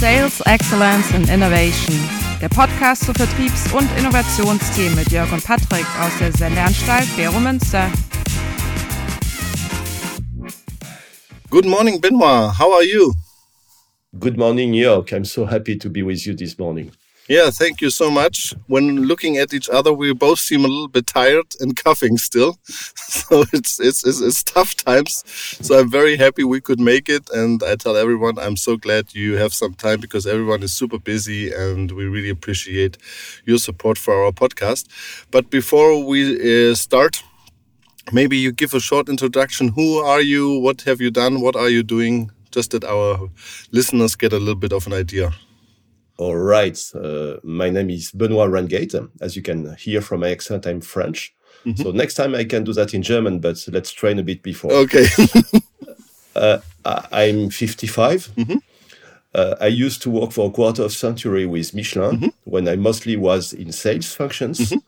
Sales Excellence and Innovation, der Podcast zu Vertriebs- und Innovationsthemen mit Jörg und Patrick aus der Sendeanstalt Vero Münster. Good morning, Benoit. How are you? Good morning, Jörg. I'm so happy to be with you this morning. Yeah, thank you so much. When looking at each other, we both seem a little bit tired and coughing still. So it's, it's, it's, it's tough times. So I'm very happy we could make it. And I tell everyone, I'm so glad you have some time because everyone is super busy and we really appreciate your support for our podcast. But before we uh, start, maybe you give a short introduction. Who are you? What have you done? What are you doing? Just that our listeners get a little bit of an idea. All right. Uh, my name is Benoit Rengade. As you can hear from my accent, I'm French. Mm -hmm. So next time I can do that in German, but let's train a bit before. Okay. uh, I'm 55. Mm -hmm. uh, I used to work for a quarter of century with Michelin mm -hmm. when I mostly was in sales functions. Mm-hmm.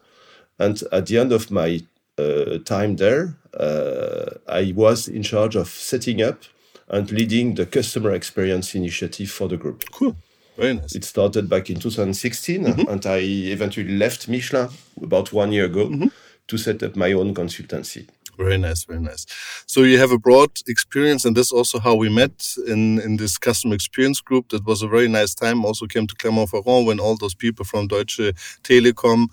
And at the end of my uh, time there, uh, I was in charge of setting up and leading the customer experience initiative for the group. Cool. Very nice. It started back in 2016, mm -hmm. and I eventually left Michelin about one year ago mm -hmm. to set up my own consultancy. Very nice, very nice. So you have a broad experience, and that's also how we met in in this customer experience group. That was a very nice time. Also came to Clermont-Ferrand when all those people from Deutsche Telekom,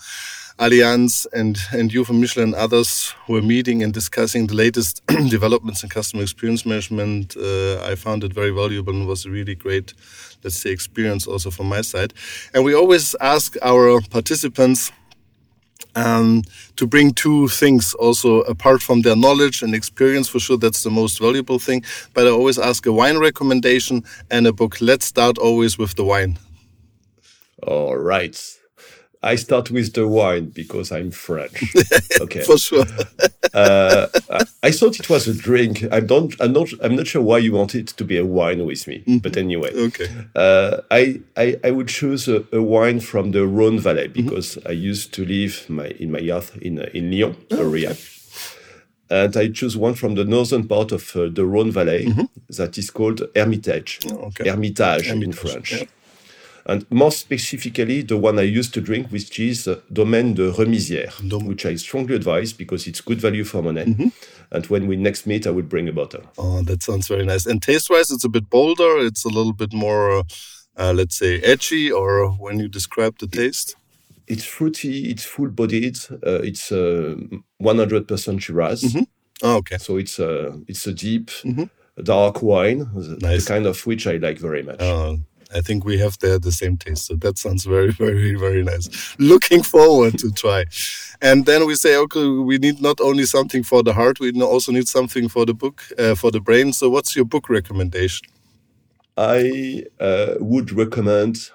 Allianz, and and you from Michelin and others were meeting and discussing the latest developments in customer experience management. Uh, I found it very valuable and was a really great, let's say, experience also from my side. And we always ask our participants um, to bring two things also apart from their knowledge and experience. For sure, that's the most valuable thing. But I always ask a wine recommendation and a book. Let's start always with the wine. All right. I start with the wine because I'm French. Okay, for sure. Uh, I thought it was a drink. I don't. I'm not. I'm not sure why you want it to be a wine with me. Mm -hmm. But anyway, okay. Uh, I, I I would choose a, a, wine from the Rhone Valley mm-hmm. because mm -hmm. I used to live my in my youth in uh, in Lyon oh, area. Okay. And I choose one from the northern part of uh, the Rhone Valley mm -hmm. that is called Hermitage. Oh, okay. Hermitage, Hermitage, in French. Yeah and more specifically the one I used to drink, which is uh, Domaine de Remizières, Dom which I strongly advise because it's good value for money. Mm -hmm. And when we next meet, I will bring a bottle. Oh, that sounds very nice. And taste-wise, it's a bit bolder. It's a little bit more, uh, uh, let's say, edgy. Or when you describe the taste, it's fruity. It's full-bodied. Uh, it's 100% uh, Shiraz. Mm -hmm. oh, okay. So it's a it's a deep. Mm -hmm. Dark wine, nice. the kind of which I like very much. Oh, I think we have there the same taste. So that sounds very, very, very nice. Looking forward to try. And then we say, okay, we need not only something for the heart, we also need something for the book, uh, for the brain. So what's your book recommendation? I uh, would recommend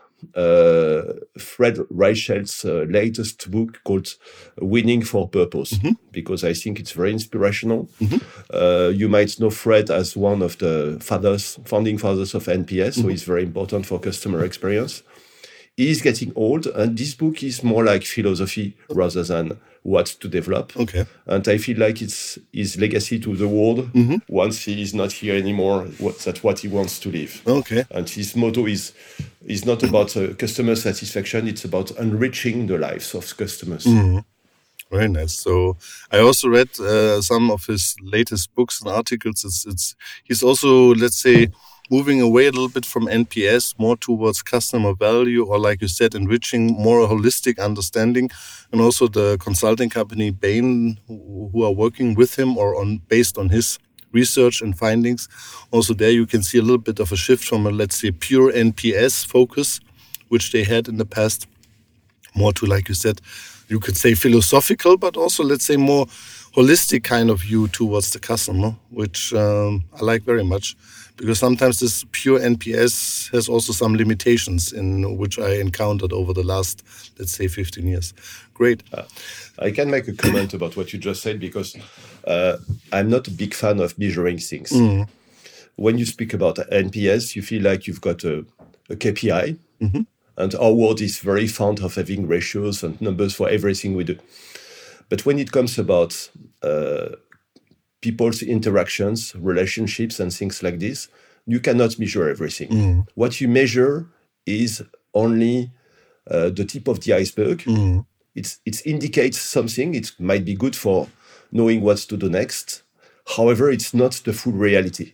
Fred Reichheld's uh, latest book called Winning for Purpose mm -hmm. because I think it's very inspirational. Mm -hmm. uh, you might know Fred as one of the fathers, founding fathers of NPS, so mm-hmm. he's very important for customer experience. He's getting old, and this book is more like philosophy rather than what to develop. Okay. And I feel like it's his legacy to the world mm-hmm. once he is not here anymore. What, that's what he wants to leave. Okay. And his motto is is not about uh, customer satisfaction. It's about enriching the lives of customers. Mm-hmm. Very nice. So I also read uh, some of his latest books and articles. It's, it's he's also let's say moving away a little bit from NPS more towards customer value, or like you said, enriching more holistic understanding, and also the consulting company Bain, who are working with him or on based on his research and findings. Also, there you can see a little bit of a shift from a let's say pure NPS focus, which they had in the past, more to like you said, you could say philosophical, but also let's say more holistic kind of view towards the customer, which um, I like very much because sometimes this pure NPS has also some limitations in which I encountered over the last, let's say, 15 years. Great. Uh, I can make a comment about what you just said because uh, I'm not a big fan of measuring things. Mm. When you speak about NPS, you feel like you've got a, a KPI, mm -hmm. and our world is very fond of having ratios and numbers for everything we do. But when it comes about uh, people's interactions, relationships, and things like this, you cannot measure everything. What you measure is only uh, the tip of the iceberg. It's, it indicates something. It might be good for knowing what to do next. However, it's not the full reality.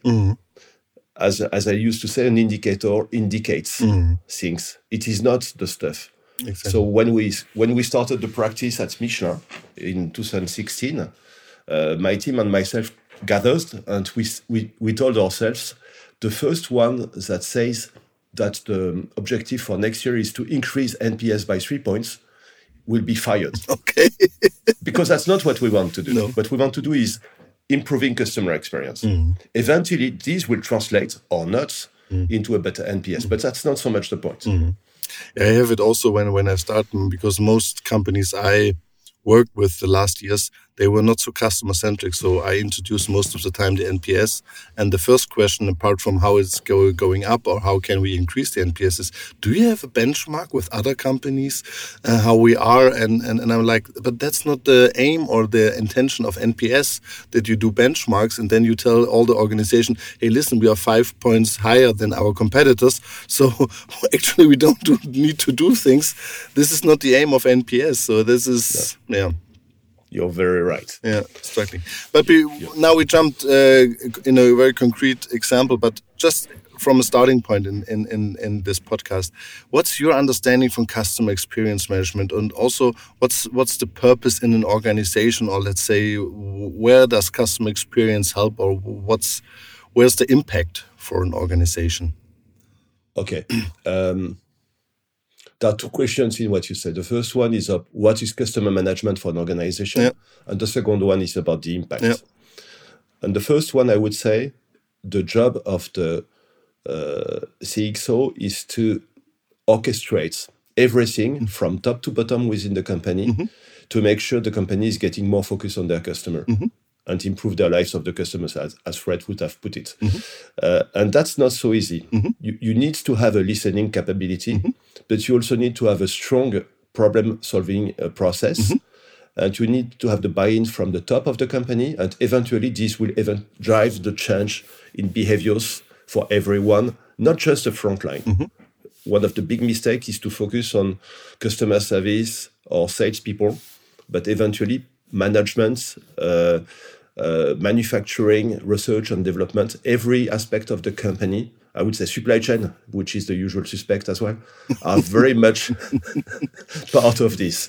As, as I used to say, an indicator indicates things. It is not the stuff. Exactly. So when we when we started the practice at Michelin in 2016, uh, my team and myself gathered and we, we we told ourselves the first one that says that the objective for next year is to increase NPS by three points will be fired Okay. because that's not what we want to do. No. What we want to do is improving customer experience. Mm-hmm. Eventually, this will translate or not mm-hmm. into a better NPS, but that's not so much the point. Mm-hmm. I have it also when when I start mm, because most companies I worked with the last years they were not so customer centric. So I introduce most of the time the NPS, and the first question, apart from how it's go, going up or how can we increase the NPS, is do you have a benchmark with other companies uh, how we are? And, and and I'm like, but that's not the aim or the intention of NPS that you do benchmarks and then you tell all the organization, hey, listen, we are five points higher than our competitors, so actually we don't do, need to do things. This is not the aim of NPS. So this is yeah. You're very right. Yeah, striking. But we, now we jumped uh, in a very concrete example, but just from a starting point in, in, in, in this podcast, what's your understanding from customer experience management, and also what's what's the purpose in an organization, or let's say where does customer experience help, or what's where's the impact for an organization? Okay. Um, there are two questions in what you said. The first one is uh, what is customer management for an organization, Yeah. and the second one is about the impact. Yeah. And the first one, I would say, the job of the uh, CXO is to orchestrate everything from top to bottom within the company to make sure the company is getting more focus on their customer and improve their lives of the customers, as, as Fred would have put it. Uh, and that's not so easy. You, you need to have a listening capability, but you also need to have a strong problem solving uh, process. And you need to have the buy-in from the top of the company, and eventually this will even drive the change in behaviors for everyone, not just the front line. One of the big mistakes is to focus on customer service or salespeople, but eventually management, uh, uh, manufacturing, research and development, every aspect of the company, I would say supply chain, which is the usual suspect as well, are very much part of this.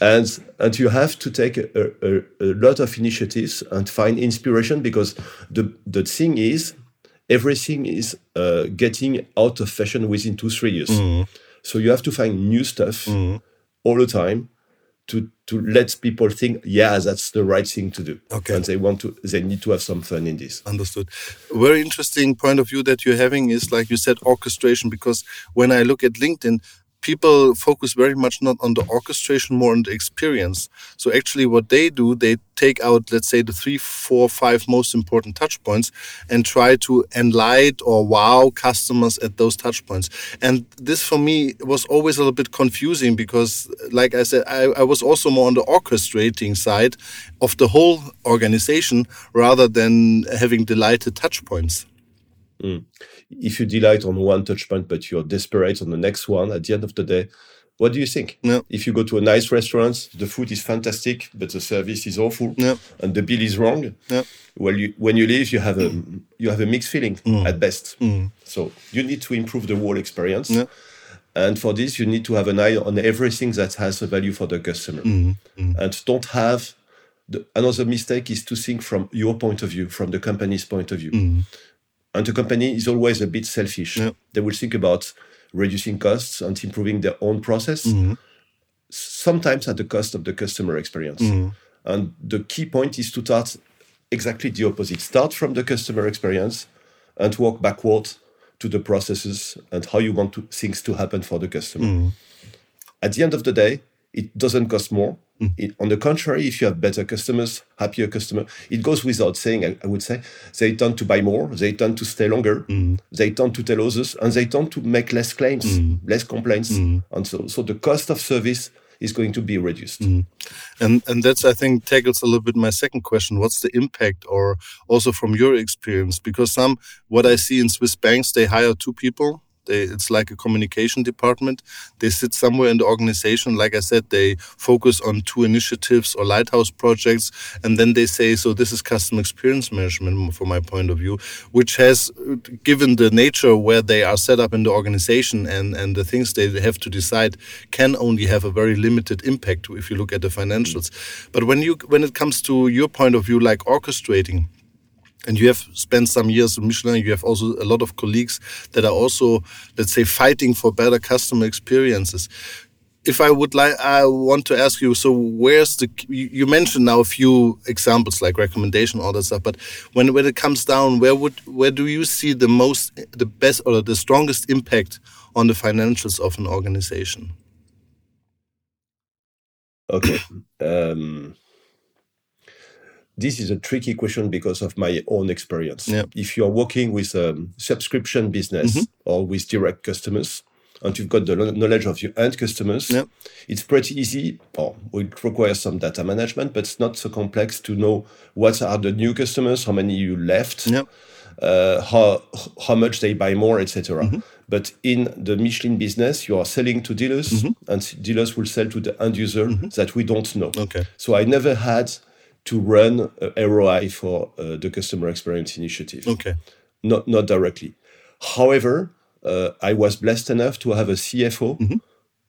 And and you have to take a, a, a lot of initiatives and find inspiration because the the thing is everything is uh, getting out of fashion within two three years. So you have to find new stuff all the time to to let people think, yeah, that's the right thing to do. Okay. And they want to, they need to have some fun in this. Understood. Very interesting point of view that you're having is like you said, orchestration. Because when I look at LinkedIn, people focus very much not on the orchestration, more on the experience. So actually, what they do, they take out, let's say, the three, four, five most important touch points and try to enlighten or wow customers at those touch points. And this for me was always a little bit confusing because, like I said, I, I was also more on the orchestrating side of the whole organization rather than having delighted touch points. Mm. If you delight on one touch point, but you're desperate on the next one, at the end of the day, what do you think? Yeah. If you go to a nice restaurant, the food is fantastic, but the service is awful, Yeah. and the bill is wrong. Yeah. Well, you, when you leave, you have a mm. you have a mixed feeling mm. at best. Mm. So you need to improve the whole experience. And for this, you need to have an eye on everything that has a value for the customer. And don't have the, another mistake is to think from your point of view, from the company's point of view. And the company is always a bit selfish. Yeah. They will think about reducing costs and improving their own process, mm-hmm. sometimes at the cost of the customer experience. Mm-hmm. And the key point is to start exactly the opposite. Start from the customer experience and work backward to the processes and how you want to, things to happen for the customer. Mm-hmm. At the end of the day, it doesn't cost more. Mm. It, on the contrary, if you have better customers, happier customers, it goes without saying, I, I would say, they tend to buy more, they tend to stay longer, mm. they tend to tell others, and they tend to make less claims, mm. less complaints. And so, so the cost of service is going to be reduced. Mm. And and that's I think tackles a little bit my second question. What's the impact, or also from your experience? Because some what I see in Swiss banks, they hire two people they, it's like a communication department. They sit somewhere in the organization. Like I said, they focus on two initiatives or lighthouse projects, and then they say, "So this is customer experience management, from my point of view," which has, given the nature where they are set up in the organization and and the things they have to decide, can only have a very limited impact if you look at the financials. But when you when it comes to your point of view, like orchestrating and you have spent some years in Michelin. You have also a lot of colleagues that are also, let's say, fighting for better customer experiences. If I would like, I want to ask you. So, where's the? You mentioned now a few examples like recommendation, all that stuff. But when when it comes down, where would where do you see the most, the best, or the strongest impact on the financials of an organization? Okay. Um, this is a tricky question because of my own experience. Yeah. If you're working with a subscription business mm-hmm. or with direct customers, and you've got the knowledge of your end customers, yeah. it's pretty easy. Or oh, it requires some data management, but it's not so complex to know what are the new customers, how many you left, yeah. uh, how how much they buy more, etc. Mm-hmm. But in the Michelin business, you are selling to dealers, mm-hmm. and dealers will sell to the end user mm-hmm. that we don't know. Okay. So I never had to run ROI for uh, the customer experience initiative. Okay. Not not directly. However, uh, I was blessed enough to have a CFO mm-hmm.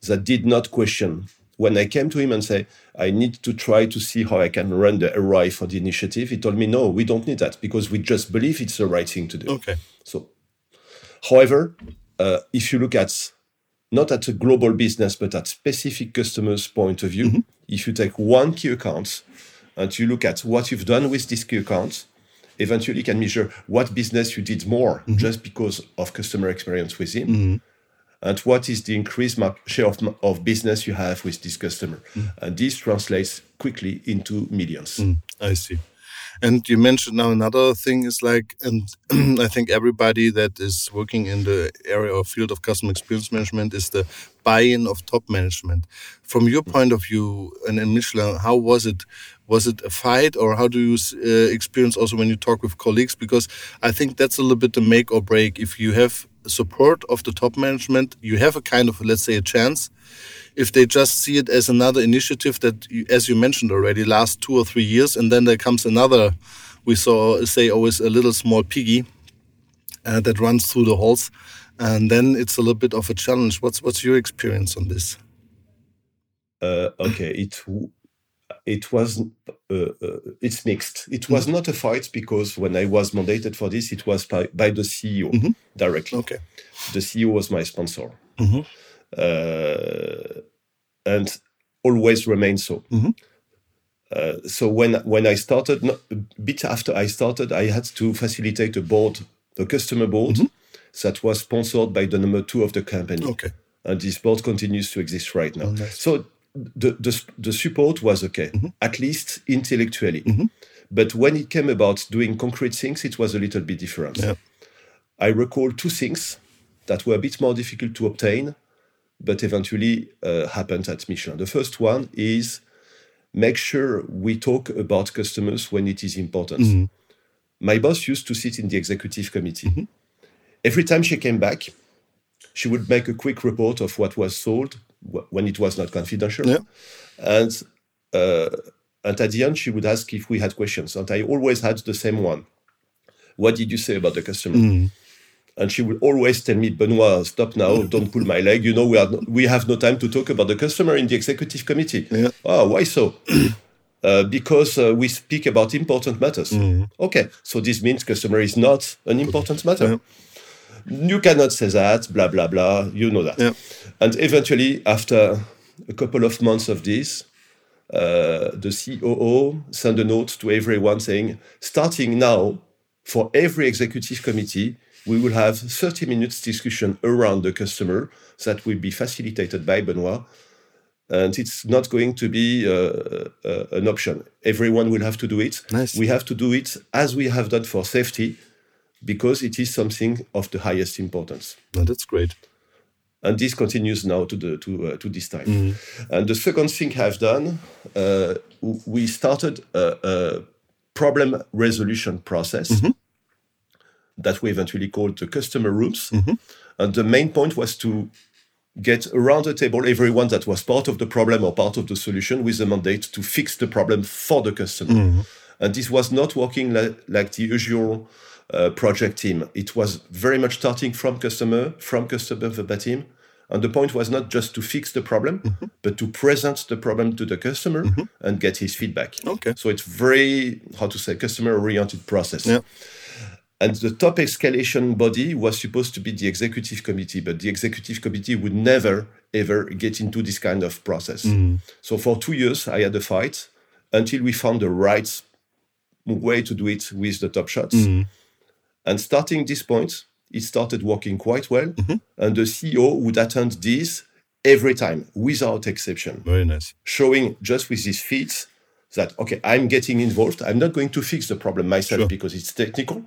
that did not question. When I came to him and say, I need to try to see how I can run the ROI for the initiative, he told me, no, we don't need that because we just believe it's the right thing to do. Okay. So, however, uh, if you look at not at a global business, but at specific customers' point of view, mm-hmm. if you take one key account and you look at what you've done with this key account, eventually you can measure what business you did more mm-hmm. just because of customer experience with him. Mm-hmm. And what is the increased share of, of business you have with this customer? Mm. And this translates quickly into millions. Mm, I see. And you mentioned now another thing is like, and I think everybody that is working in the area or field of customer experience management is the buy-in of top management. From your point of view, and in Michelin, how was it? Was it a fight, or how do you uh, experience also when you talk with colleagues? Because I think that's a little bit the make or break. If you have support of the top management, you have a kind of let's say a chance if they just see it as another initiative that, as you mentioned already, lasts two or three years, and then there comes another, we saw say always a little small piggy uh, that runs through the halls, and then it's a little bit of a challenge. What's what's your experience on this? Uh, okay, it it was uh, uh, it's mixed. It was mm -hmm. not a fight because when I was mandated for this, it was by, by the CEO mm -hmm. directly. Okay, the CEO was my sponsor. Mm -hmm. Uh, and always remain so. Mm-hmm. Uh, so when when I started, a bit after I started, I had to facilitate a board, a customer board mm-hmm. that was sponsored by the number two of the company. Okay, and this board continues to exist right now. Oh, nice. So the, the the support was okay, mm-hmm. at least intellectually. Mm-hmm. But when it came about doing concrete things, it was a little bit different. Yeah. I recall two things that were a bit more difficult to obtain but eventually uh, happened at Michelin. The first one is make sure we talk about customers when it is important. Mm-hmm. My boss used to sit in the executive committee. Mm-hmm. Every time she came back, she would make a quick report of what was sold when it was not confidential. Yeah. And uh, and at the end, she would ask if we had questions. And I always had the same one. What did you say about the customer? Mm-hmm and she would always tell me, Benoit, stop now, don't pull my leg. You know, we are we have no time to talk about the customer in the executive committee. Yeah. Oh, why so? uh, because uh, we speak about important matters. Mm-hmm. Okay, so this means customer is not an important matter. Yeah. You cannot say that, blah blah blah. You know that. Yeah. And eventually, after a couple of months of this, uh, the COO sent a note to everyone saying, starting now, for every executive committee, we will have 30 minutes discussion around the customer that will be facilitated by Benoit. And it's not going to be uh, uh, an option. Everyone will have to do it. Nice. We have to do it as we have done for safety because it is something of the highest importance. No, that's great. And this continues now to the to uh, to this time. And the second thing I've done, uh, we started a, a, problem resolution process that we eventually called the customer rooms. And the main point was to get around the table everyone that was part of the problem or part of the solution with the mandate to fix the problem for the customer. And this was not working li- like the usual uh, project team. It was very much starting from customer, from customer verbatim. And the point was not just to fix the problem, mm-hmm. but to present the problem to the customer mm-hmm. and get his feedback. Okay. So it's very, how to say, customer oriented process. Yeah. And the top escalation body was supposed to be the executive committee, but the executive committee would never, ever get into this kind of process. Mm. So for two years, I had a fight until we found the right way to do it with the top shots. Mm. And starting this point, it started working quite well. Mm-hmm. And the CEO would attend this every time without exception Very nice. showing just with his feet that okay i'm getting involved i'm not going to fix the problem myself Sure. because it's technical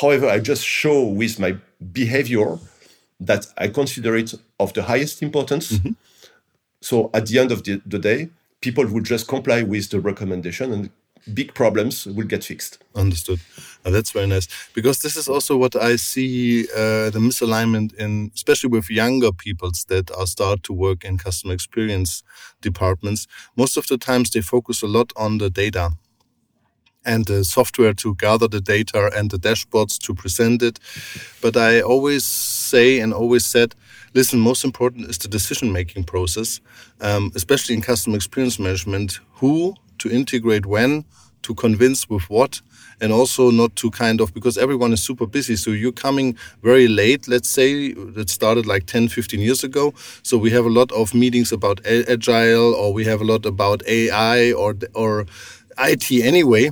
however i just show with my behavior that i consider it of the highest importance mm-hmm. so at the end of the, the day people will just comply with the recommendation and big problems will get fixed Understood. Uh, that's very nice because this is also what I see uh, the misalignment in, especially with younger peoples that are start to work in customer experience departments. Most of the times they focus a lot on the data and the software to gather the data and the dashboards to present it. But I always say and always said, listen, most important is the decision making process, um, especially in customer experience management. Who to integrate when, to convince with what, and also not to kind of because everyone is super busy. So you're coming very late, let's say, that started like 10, 15 years ago. So we have a lot of meetings about agile, or we have a lot about AI or or IT anyway.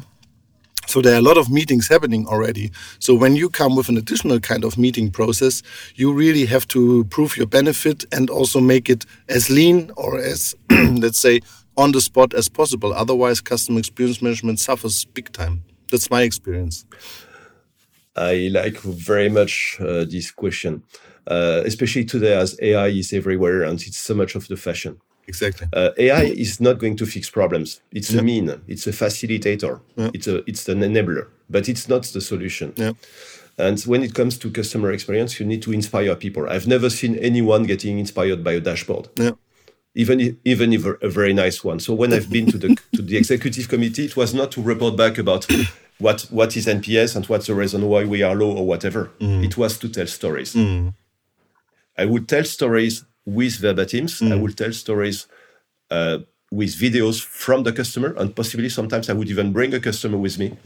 So there are a lot of meetings happening already. So when you come with an additional kind of meeting process, you really have to prove your benefit and also make it as lean or as, let's say, on the spot as possible. Otherwise, customer experience management suffers big time. That's my experience. I like very much uh, this question, uh, especially today as AI is everywhere and it's so much of the fashion. Exactly. Uh, AI is not going to fix problems. It's a mean. It's a facilitator. Yeah. It's a it's an enabler, but it's not the solution. Yeah. And when it comes to customer experience, you need to inspire people. I've never seen anyone getting inspired by a dashboard, Yeah. Even if, even if a, very nice one. So when I've been to the to the executive committee, it was not to report back about what what is NPS and what's the reason why we are low or whatever. Mm. It was to tell stories. Mm. I would tell stories with verbatims. I mm. would tell stories uh, with videos from the customer, and possibly sometimes I would even bring a customer with me,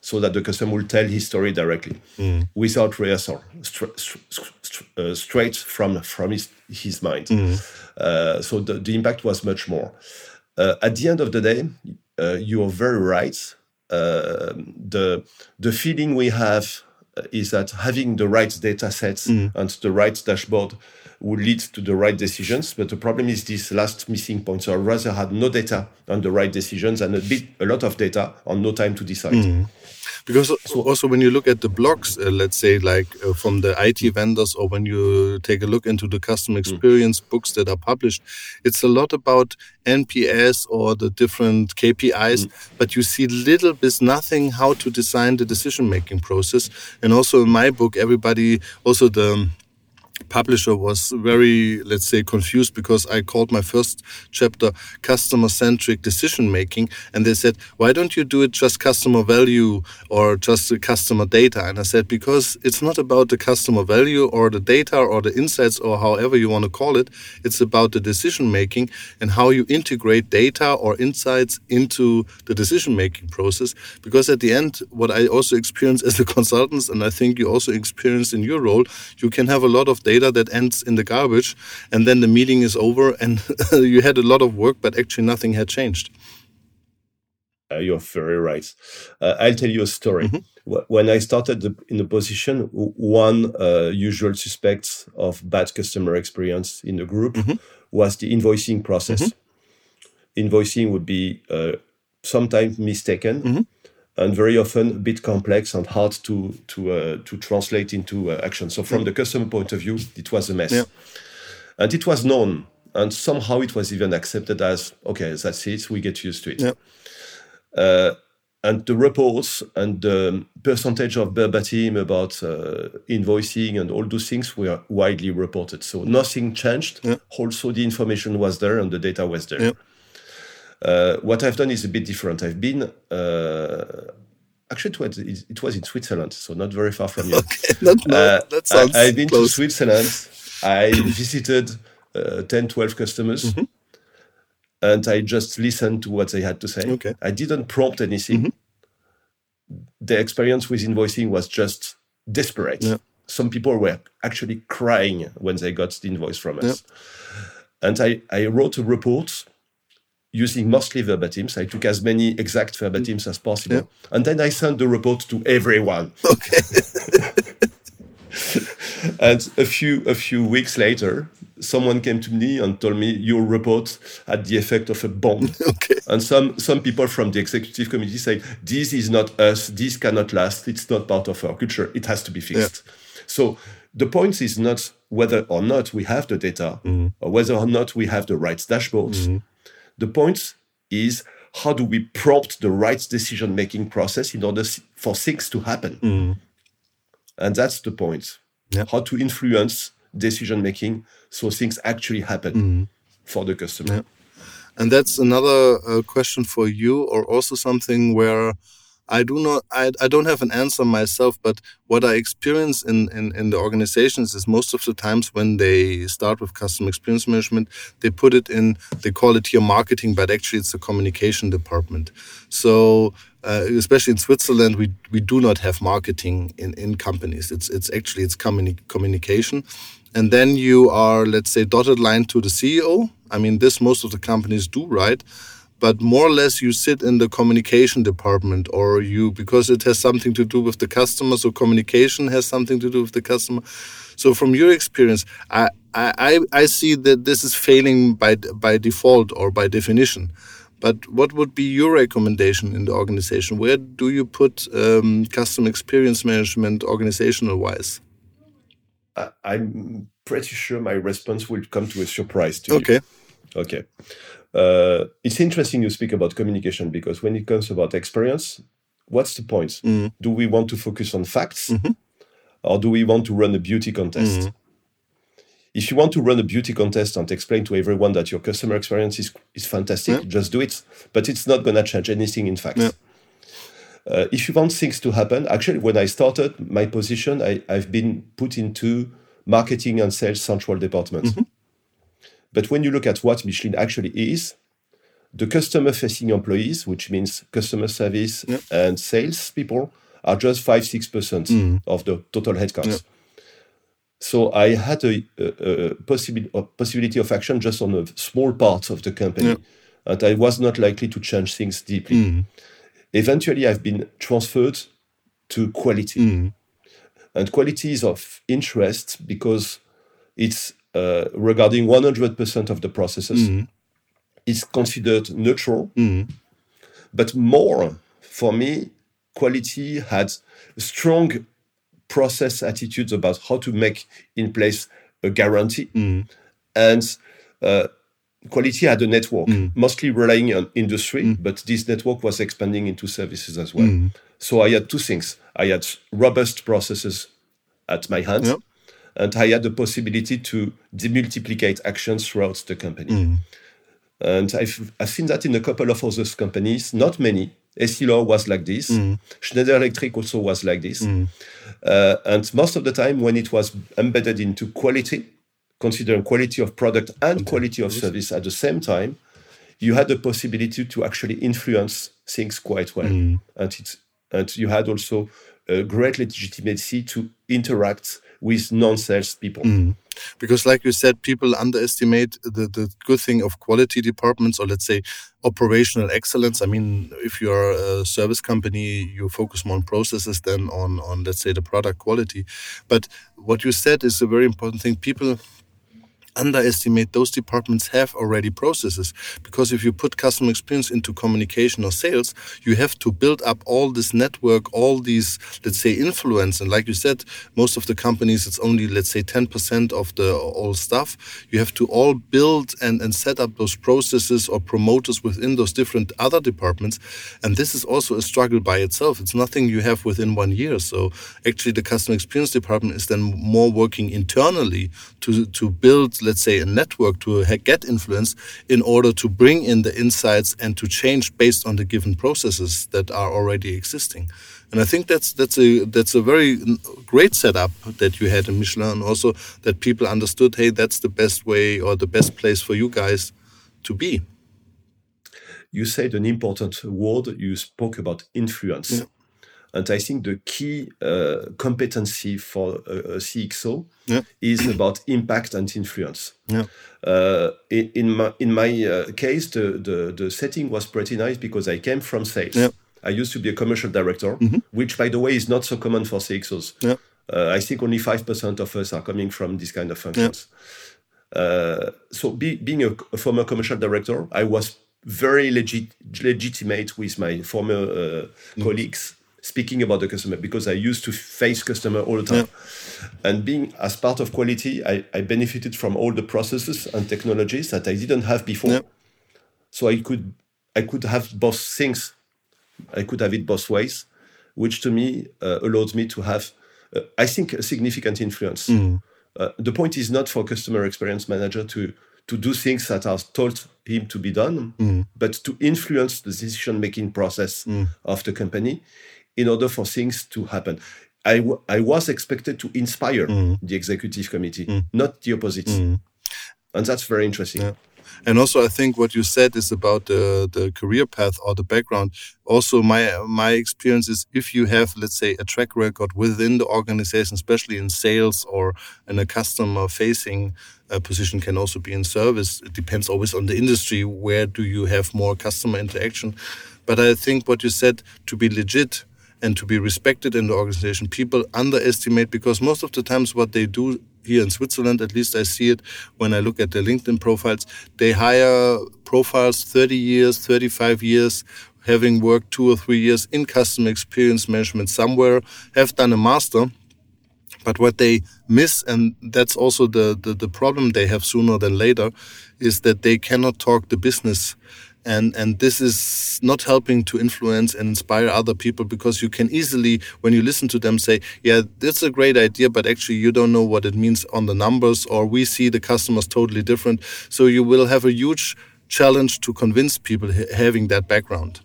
so that the customer will tell his story directly, without rehearsal, stra- stra- stra- uh, straight from from his his mind. Uh, so the, the impact was much more. Uh, at the end of the day, uh, you are very right. Uh, the the feeling we have is that having the right data sets and the right dashboard will lead to the right decisions. But the problem is this last missing point. So I rather had no data on the right decisions and a bit a lot of data on no time to decide. Because also, also when you look at the blogs, uh, let's say like uh, from the IT vendors, or when you take a look into the customer experience books that are published, it's a lot about NPS or the different KPIs, but you see little bit nothing how to design the decision making process. And also in my book, everybody also the publisher was very, let's say, confused because I called my first chapter customer centric decision making. And they said, why don't you do it just customer value or just customer data? And I said, because it's not about the customer value or the data or the insights or however you want to call it. It's about the decision making and how you integrate data or insights into the decision making process. Because at the end, what I also experience as a consultant, and I think you also experience in your role, you can have a lot of data that ends in the garbage and then the meeting is over and you had a lot of work, but actually nothing had changed. Uh, you're very right. Uh, I'll tell you a story. Wh- When I started the, in the position, one uh, usual suspect of bad customer experience in the group was the invoicing process. Invoicing would be uh, sometimes mistaken and very often a bit complex and hard to to uh, to translate into uh, action. So from the customer point of view, it was a mess. Yeah. And it was known. And somehow it was even accepted as okay, that's it, we get used to it. Yeah. Uh, and the reports and the percentage of verbatim about uh, invoicing and all those things were widely reported. So nothing changed. Yeah. Also, the information was there and the data was there. Yeah. Uh, what I've done is a bit different. I've been uh, actually it was, it was in Switzerland, so not very far from you. Okay, that, no, Uh, that sounds I, have been close. to Switzerland. I visited uh, 10, 12 customers. Mm-hmm. And I just listened to what they had to say. Okay. I didn't prompt anything. The experience with invoicing was just desperate. Yeah. Some people were actually crying when they got the invoice from us. And I, I wrote a report using mostly verbatims. I took as many exact verbatims as possible. Yeah. And then I sent the report to everyone. Okay. And a few a few weeks later, someone came to me and told me your report had the effect of a bomb. Okay. And some some people from the executive committee say this is not us. This cannot last. It's not part of our culture. It has to be fixed. So the point is not whether or not we have the data mm-hmm. or whether or not we have the right dashboards. Mm-hmm. The point is how do we prompt the right decision making process in order for things to happen. And that's the point. Yeah. How to influence decision making so things actually happen for the customer. Yeah. And that's another uh, question for you, or also something where I do not, I, I don't have an answer myself, but what I experience in, in, in the organizations is most of the times when they start with customer experience management, they put it in, they call it here marketing, but actually it's the communication department. So, uh, especially in Switzerland, we, we do not have marketing in, in companies. It's, it's actually, it's communi- communication. And then you are, let's say, dotted line to the CEO. I mean, this most of the companies do, right? But more or less, you sit in the communication department, or you because it has something to do with the customer. So communication has something to do with the customer. So from your experience, I I, I see that this is failing by by default or by definition. But what would be your recommendation in the organization? Where do you put um, customer experience management organizational wise? I'm pretty sure my response will come to a surprise to you. Okay. Okay. Uh, it's interesting you speak about communication because when it comes about experience, what's the point? Mm. Do we want to focus on facts Mhm. or do we want to run a beauty contest? Mhm. If you want to run a beauty contest and explain to everyone that your customer experience is, is fantastic, Yeah. just do it. But it's not going to change anything in facts. Yeah. Uh, if you want things to happen, actually, when I started my position, I, I've been put into marketing and sales central department. But when you look at what Michelin actually is, the customer facing employees, which means customer service Yeah. and sales people, are just 5 6% Mm. of the total headcount. Yeah. So I had a, a, a, possibi- a possibility of action just on a small part of the company. Yeah. And I was not likely to change things deeply. Mm. Eventually, I've been transferred to quality. Mm. And quality is of interest because it's uh, regarding 100% of the processes. Mm. It's considered neutral, Mm. but more for me, quality had strong process attitudes about how to make in place a guarantee. Mm. And uh, quality had a network, mostly relying on industry, but this network was expanding into services as well. So I had two things. I had robust processes at my hands. Yep. And I had the possibility to demultiplicate actions throughout the company. Mm. And I've, I've seen that in a couple of other companies, not many. Essilor was like this. Mm. Schneider Electric also was like this. Mm. Uh, and most of the time, when it was embedded into quality, considering quality of product and quality of Yes. service at the same time, you had the possibility to actually influence things quite well. Mm. And, it's, and you had also a great legitimacy to interact with non-sales people. Mm. Because, like you said, people underestimate the, the good thing of quality departments or let's say operational excellence. I mean, if you're a service company, you focus more on processes than on, on let's say, the product quality. But what you said is a very important thing. People underestimate those departments have already processes. Because if you put customer experience into communication or sales you have to build up all this network all these let's say influence. And like you said most of the companies it's only let's say 10% of the all stuff you have to all build and, and set up those processes or promoters within those different other departments. And this is also a struggle by itself. It's nothing you have within one year. So actually the customer experience department is then more working internally to to build let's say, a network to get influence in order to bring in the insights and to change based on the given processes that are already existing. And I think that's that's a that's a very great setup that you had in Michelin, and also that people understood, hey, that's the best way or the best place for you guys to be. You said an important word. You spoke about influence. Yeah. And I think the key uh, competency for a, a CXO yeah. is about impact and influence. Yeah. Uh, in, in, my, in my uh, case, the, the, the, setting was pretty nice because I came from sales. Yeah. I used to be a commercial director, mm-hmm. which, by the way, is not so common for CXOs. Yeah. Uh, I think only 5% of us are coming from this kind of functions. Uh, so, be, being a, a, former commercial director, I was very legit, legitimate with my former uh, mm-hmm. colleagues speaking about the customer because I used to face customer all the time. Yeah. And being as part of quality, I, I, benefited from all the processes and technologies that I didn't have before. Yeah. So I could I could have both things. I could have it both ways, which to me uh, allowed me to have, uh, I think, a significant influence. Mm. Uh, the point is not for customer experience manager to to do things that are told him to be done, mm. but to influence the decision making process mm. of the company in order for things to happen. I, w- I was expected to inspire mm. the executive committee, mm. not the opposite. Mm. And that's very interesting. Yeah. And also, I think what you said is about the, the career path or the background. Also, my my experience is if you have, let's say, a track record within the organization, especially in sales or in a customer facing uh, position, can also be in service. It depends always on the industry. Where do you have more customer interaction? But I think what you said to be legit and to be respected in the organization. People underestimate because most of the times what they do here in Switzerland, at least I see it when I look at their LinkedIn profiles, they hire profiles 30 years, 35 years, having worked two or three years in customer experience management somewhere, have done a master. But what they miss, and that's also the, the, the problem they have sooner than later, is that they cannot talk the business and and this is not helping to influence and inspire other people because you can easily when you listen to them say yeah that's a great idea but actually you don't know what it means on the numbers or we see the customers totally different. So you will have a huge challenge to convince people having that background.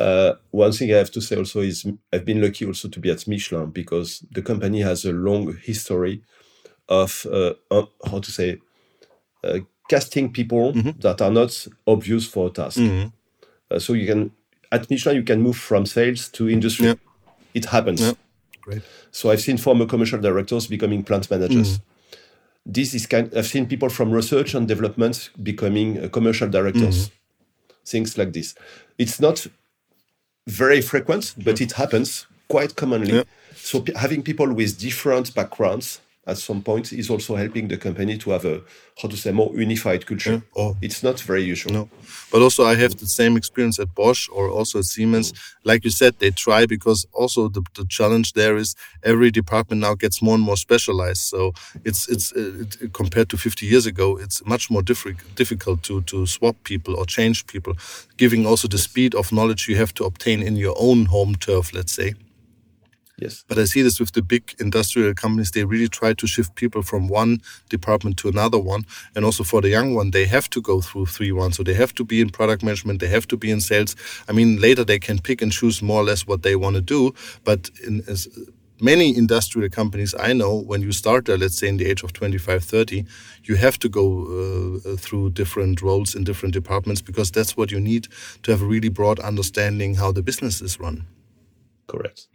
Uh, one thing I have to say also is I've been lucky also to be at Michelin because the company has a long history of uh, how to say uh, casting people mm-hmm. that are not obvious for a task. Mm-hmm. Uh, so you can at Michelin you can move from sales to industry. Yeah. It happens. Yeah. Great. So I've seen former commercial directors becoming plant managers. Mm-hmm. This is kind. I've seen people from research and development becoming uh, commercial directors. Things like this. It's not very frequent, but it happens quite commonly. Yeah. So p- having people with different backgrounds at some point is also helping the company to have a how to say more unified culture. Yeah. Oh. It's not very usual. No, but also I have the same experience at Bosch or also at Siemens. Mm. Like you said, they try because also the, the challenge there is every department now gets more and more specialized. So it's it's uh, it, compared to 50 years ago, it's much more difficult difficult to to swap people or change people, giving also the speed of knowledge you have to obtain in your own home turf. Let's say. Yes. But I see this with the big industrial companies. They really try to shift people from one department to another one. And also for the young one, they have to go through three ones. So they have to be in product management. They have to be in sales. I mean, later they can pick and choose more or less what they want to do. But in as many industrial companies I know, when you start there, let's say in the age of 25, 30, you have to go uh, through different roles in different departments because that's what you need to have a really broad understanding how the business is run. Correct.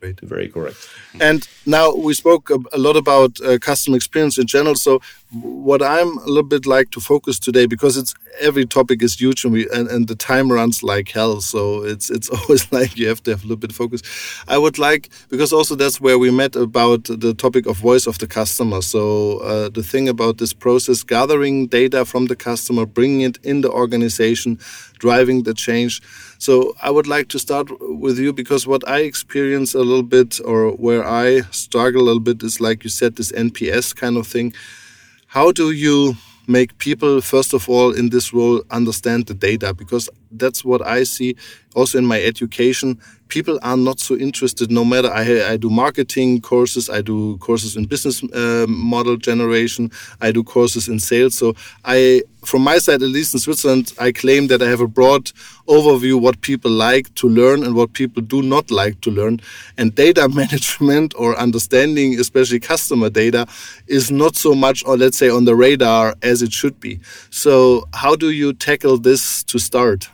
Great. Very correct. And now we spoke a, lot about uh, customer experience in general. So what I'm a little bit like to focus today, because it's every topic is huge and we and, and the time runs like hell so it's it's always like you have to have a little bit of focus i would like because also that's where we met about the topic of voice of the customer so uh, the thing about this process gathering data from the customer bringing it in the organization driving the change so i would like to start with you because what i experience a little bit or where i struggle a little bit is like you said this nps kind of thing how do you make people, first of all, in this role understand the data because that's what I see also in my education. People are not so interested, no matter I, I do marketing courses, I do courses in business uh, model generation, I do courses in sales. So I, from my side, at least in Switzerland, I claim that I have a broad overview what people like to learn and what people do not like to learn. And data management or understanding, especially customer data, is not so much, or let's say, on the radar as it should be. So how do you tackle this to start?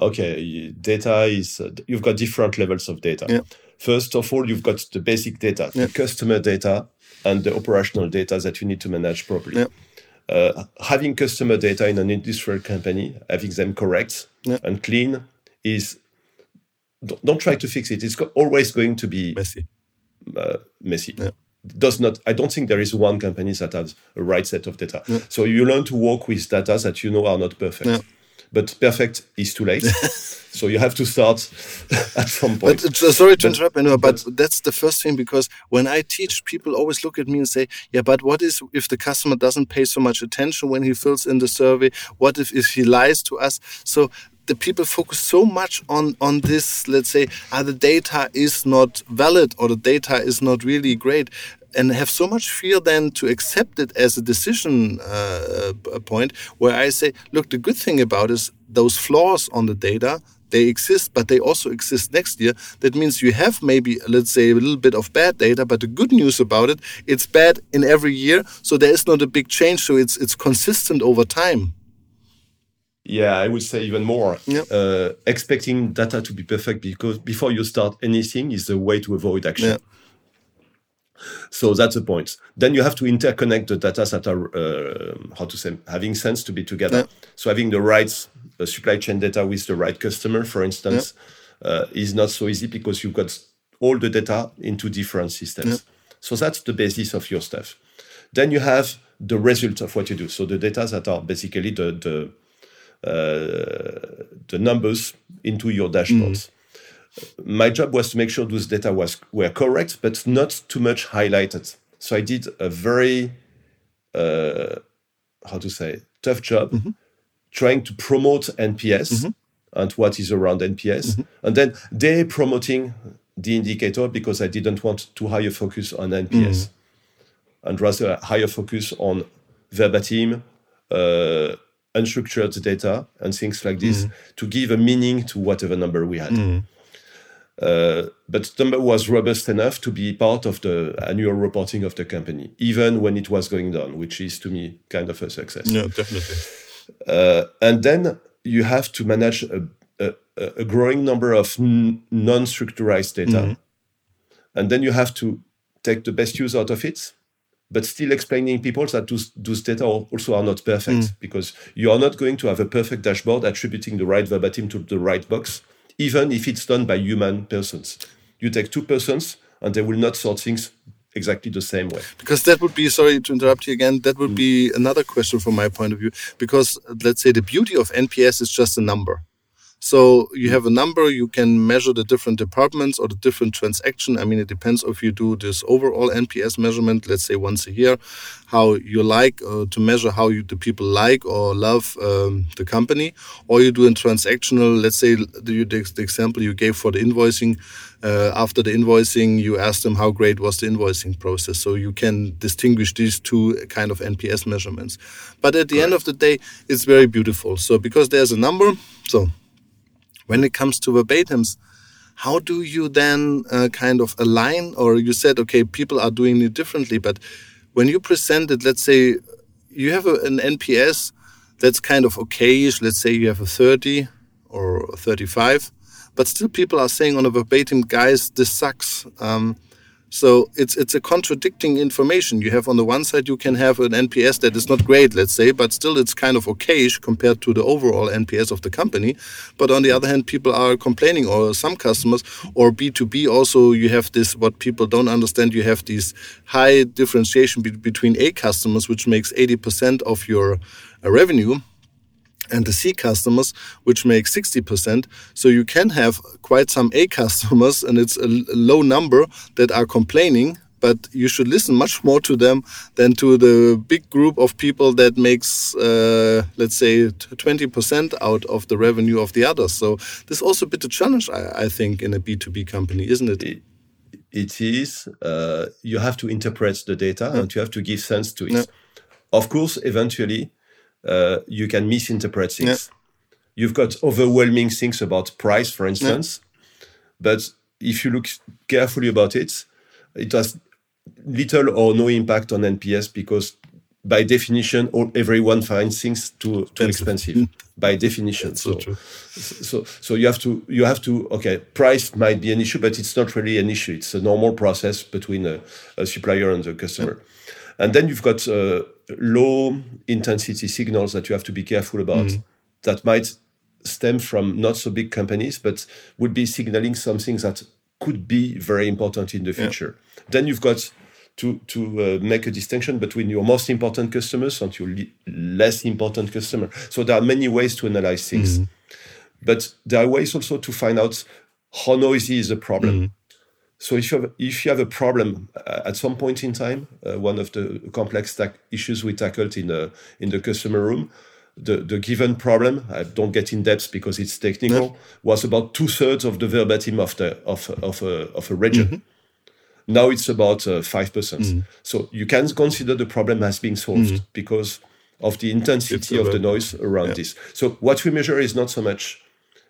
Okay, data is, uh, you've got different levels of data. Yeah. First of all, you've got the basic data, Yeah. the customer data, and the operational data that you need to manage properly. Yeah. Uh, having customer data in an industrial company, having them correct and clean is, don't, don't try to fix it. It's always going to be Messi. uh, messy. Does not. I don't think there is one company that has a right set of data. So you learn to work with data that you know are not perfect. But perfect is too late. so you have to start at some point. But uh, sorry to But- interrupt, Benoit, but that's the first thing because when I teach, people always look at me and say, "Yeah, but what is if the customer doesn't pay so much attention when he fills in the survey? What if if he lies to us?" So the people focus so much on on this. Let's say, ah, the data is not valid or the data is not really great. And have so much fear then to accept it as a decision uh, point where I say, look, the good thing about is those flaws on the data they exist, but they also exist next year. That means you have maybe, let's say, a little bit of bad data, but the good news about it, it's bad in every year. So there is not a big change. So it's it's consistent over time. Yeah, I would say even more. Yeah. Uh, expecting data to be perfect because before you start anything is the way to avoid action. Yeah. So that's the point. Then you have to interconnect the data that are, uh, how to say, having sense to be together. Yeah. So having the right uh, supply chain data with the right customer, for instance, uh, is not so easy because you've got all the data into different systems. So that's the basis of your stuff. Then you have the result of what you do. So the data that are basically the the uh, the numbers into your dashboards. My job was to make sure those data was were correct, but not too much highlighted. So I did a very uh, how to say tough job mm-hmm. trying to promote NPS mm-hmm. and what is around NPS, mm-hmm. and then they promoting the indicator because I didn't want to higher focus on NPS mm. and rather a higher focus on verbatim, uh, unstructured data, and things like this mm. to give a meaning to whatever number we had. Mm. Uh, but number was robust enough to be part of the annual reporting of the company, even when it was going down, which is to me kind of a success. No, definitely. Uh, and then you have to manage a, a, a growing number of n- non-structurized data. And then you have to take the best use out of it, but still explaining people that those, those data also are not perfect because you are not going to have a perfect dashboard attributing the right verbatim to the right box, even if it's done by human persons. You take two persons and they will not sort things exactly the same way. Because that would be, sorry to interrupt you again, that would mm. be another question from my point of view. Because let's say the beauty of NPS is just a number. So you have a number, you can measure the different departments or the different transaction. I mean, it depends if you do this overall NPS measurement, let's say once a year, how you like uh, to measure how you, the people like or love um, the company, or you do a transactional, let's say the, the, the example you gave for the invoicing. Uh, after the invoicing, you ask them how great was the invoicing process. So you can distinguish these two kind of NPS measurements. But at the end of the day, it's very beautiful. So because there's a number, so when it comes to verbatims, how do you then uh, kind of align? Or you said, okay, people are doing it differently, but when you present it, let's say you have a, an NPS that's kind of okayish. Let's say you have a 30 or 35, but still people are saying on a verbatim, guys, this sucks. Um, So it's it's a contradicting information. You have on the one side you can have an NPS that is not great, let's say, but still it's kind of okayish compared to the overall NPS of the company. But on the other hand, people are complaining, or some customers, or B2B also you have this what people don't understand. You have this high differentiation be between A customers, which makes 80% of your uh, revenue and the C customers, which make 60%. So you can have quite some A customers, and it's a low number that are complaining. But you should listen much more to them than to the big group of people that makes, uh, let's say, 20% out of the revenue of the others. So this is also a bit of challenge, I, I think, in a B2B company, isn't it? it it is uh, you have to interpret the data yeah. and you have to give sense to it. Yeah. Of course, eventually uh, you can misinterpret things. Yeah. You've got overwhelming things about price, for instance, yeah. but if you look carefully about it, it has little or no impact on NPS because by definition, all, everyone finds things too too expensive. By definition, so, so, so so you have to you have to okay. Price might be an issue, but it's not really an issue. It's a normal process between a, a supplier and the customer. Yeah. And then you've got uh, low intensity signals that you have to be careful about mm. that might stem from not so big companies, but would be signaling something that could be very important in the future. Yeah. Then you've got to to uh, make a distinction between your most important customers and your less important customer. So there are many ways to analyze things, mm. but there are ways also to find out how noisy is the problem. Mm. So if you have, if you have a problem uh, at some point in time, uh, one of the complex issues we tackled in the in the customer room, the, the given problem, I don't get in depth because it's technical, no. was about two thirds of the verbatim of the of of a, of a region. Mm-hmm. Now it's about uh, five uh, percent. Mm. So you can consider the problem as being solved mm. because of the intensity of the noise around yeah. this. So what we measure is not so much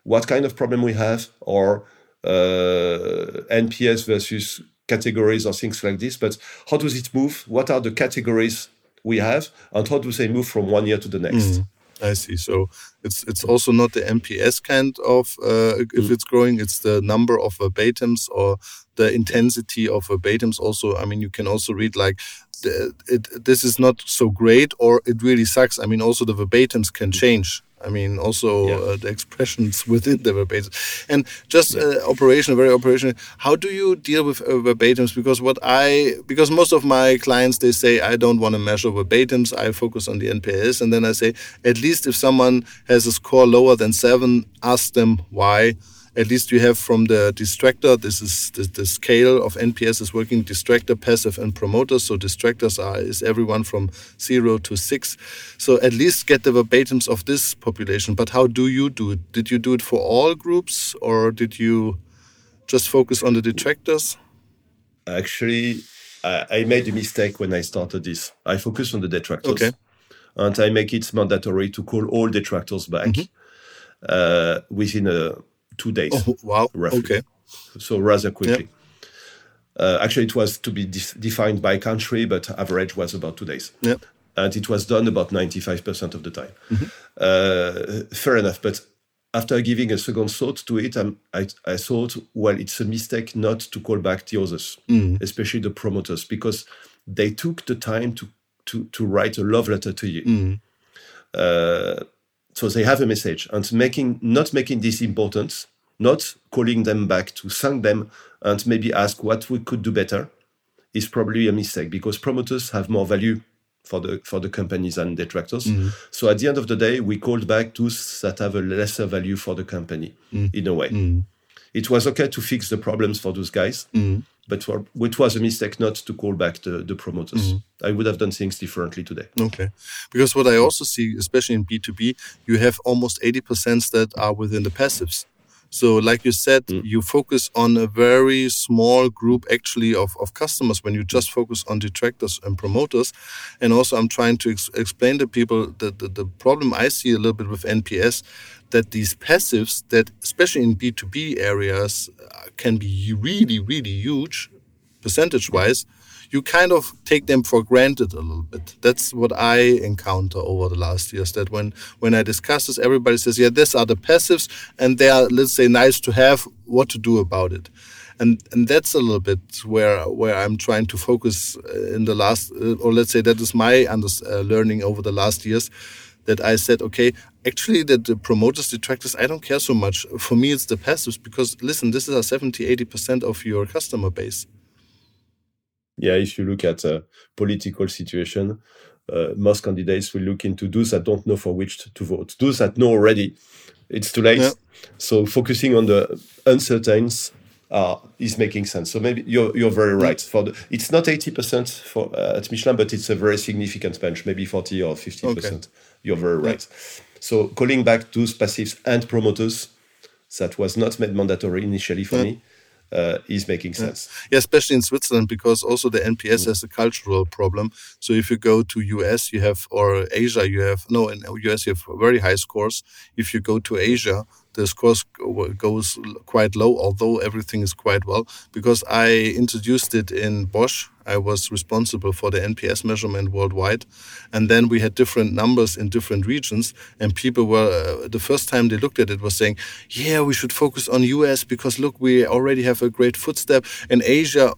what kind of problem we have or NPS versus categories or things like this. But how does it move? What are the categories we have, and how do they move from one year to the next? Mm. I see. So it's it's also not the NPS kind of uh, if mm. it's growing, it's the number of verbatims or the intensity of verbatims. Also, I mean, you can also read like the, it, this is not so great or it really sucks. I mean, also the verbatims can change. I mean, also yeah. uh, the expressions within the verbatims, and just yeah. uh, operational, very operational. How do you deal with uh, verbatims? Because what I, because most of my clients they say I don't want to measure verbatims. I focus on the NPS, and then I say at least if someone has a score lower than seven, ask them why at least you have from the detractor. This is the, the, scale of NPS is working detractor, passive, and promoters. So detractors are is everyone from zero to six. So at least get the verbatims of this population. But how do you do it? Did you do it for all groups, or did you just focus on the detractors? Actually, I, I made a mistake when I started this. I focus on the detractors. Okay. And I make it mandatory to call all detractors back mm -hmm. uh, within a two days. Oh, wow. Roughly. Okay. So rather quickly. Uh, actually, it was to be defined by country, but average was about two days. Yeah. And it was done about 95% of the time. Mm-hmm. Uh, fair enough. But after giving a second thought to it, I, I, thought, well, it's a mistake not to call back the others, mm-hmm. especially the promoters, because they took the time to, to, to write a love letter to you. Mm-hmm. Uh, so they have a message and making not making this important not calling them back to thank them and maybe ask what we could do better is probably a mistake because promoters have more value for the for the companies and detractors. Mm-hmm. So at the end of the day, we called back those that have a lesser value for the company mm-hmm. in a way. Mm-hmm. It was okay to fix the problems for those guys, but for, it was a mistake not to call back the, the promoters. I would have done things differently today. Okay. Because what I also see, especially in B2B, you have almost 80% that are within the passives. So, like you said, mm. you focus on a very small group actually of, of customers when you just focus on detractors and promoters. And also, I'm trying to ex explain to people that the, the problem I see a little bit with NPS that these passives, that especially in B2B areas, uh, can be really, really huge percentage wise. Mm you kind of take them for granted a little bit. That's what I encounter over the last years. That when when I discuss this, everybody says, "Yeah, these are the passives, and they are, let's say, nice to have. What to do about it?" and and that's a little bit where where I'm trying to focus uh, in the last, uh, or let's say that is my under, uh, learning over the last years. That I said, okay, actually, that the promoters, detractors, I don't care so much. For me, it's the passives because listen, this is a 70, 80 percent of your customer base. Yeah, if you look at a political situation, uh, most candidates will look into those that don't know for which to vote. Those that know already, it's too late. Yeah. So focusing on the uncertains uh, is making sense. So maybe you're you're very right. For the, it's not eighty percent for uh, at Michelin, but it's a very significant bench, maybe forty or fifty percent. Okay. You're very right. Yeah. So calling back those passives and promoters, that was not made mandatory initially for yeah. me uh, is making sense. Yeah. yeah. especially in Switzerland because also the NPS mm. has a cultural problem. So if you go to US, you have or Asia, you have no in US you have very high scores. If you go to Asia, the scores goes quite low, although everything is quite well. Because I introduced it in Bosch, I was responsible for the NPS measurement worldwide, and then we had different numbers in different regions. And people were uh, the first time they looked at it was saying, "Yeah, we should focus on US because look, we already have a great footstep in Asia."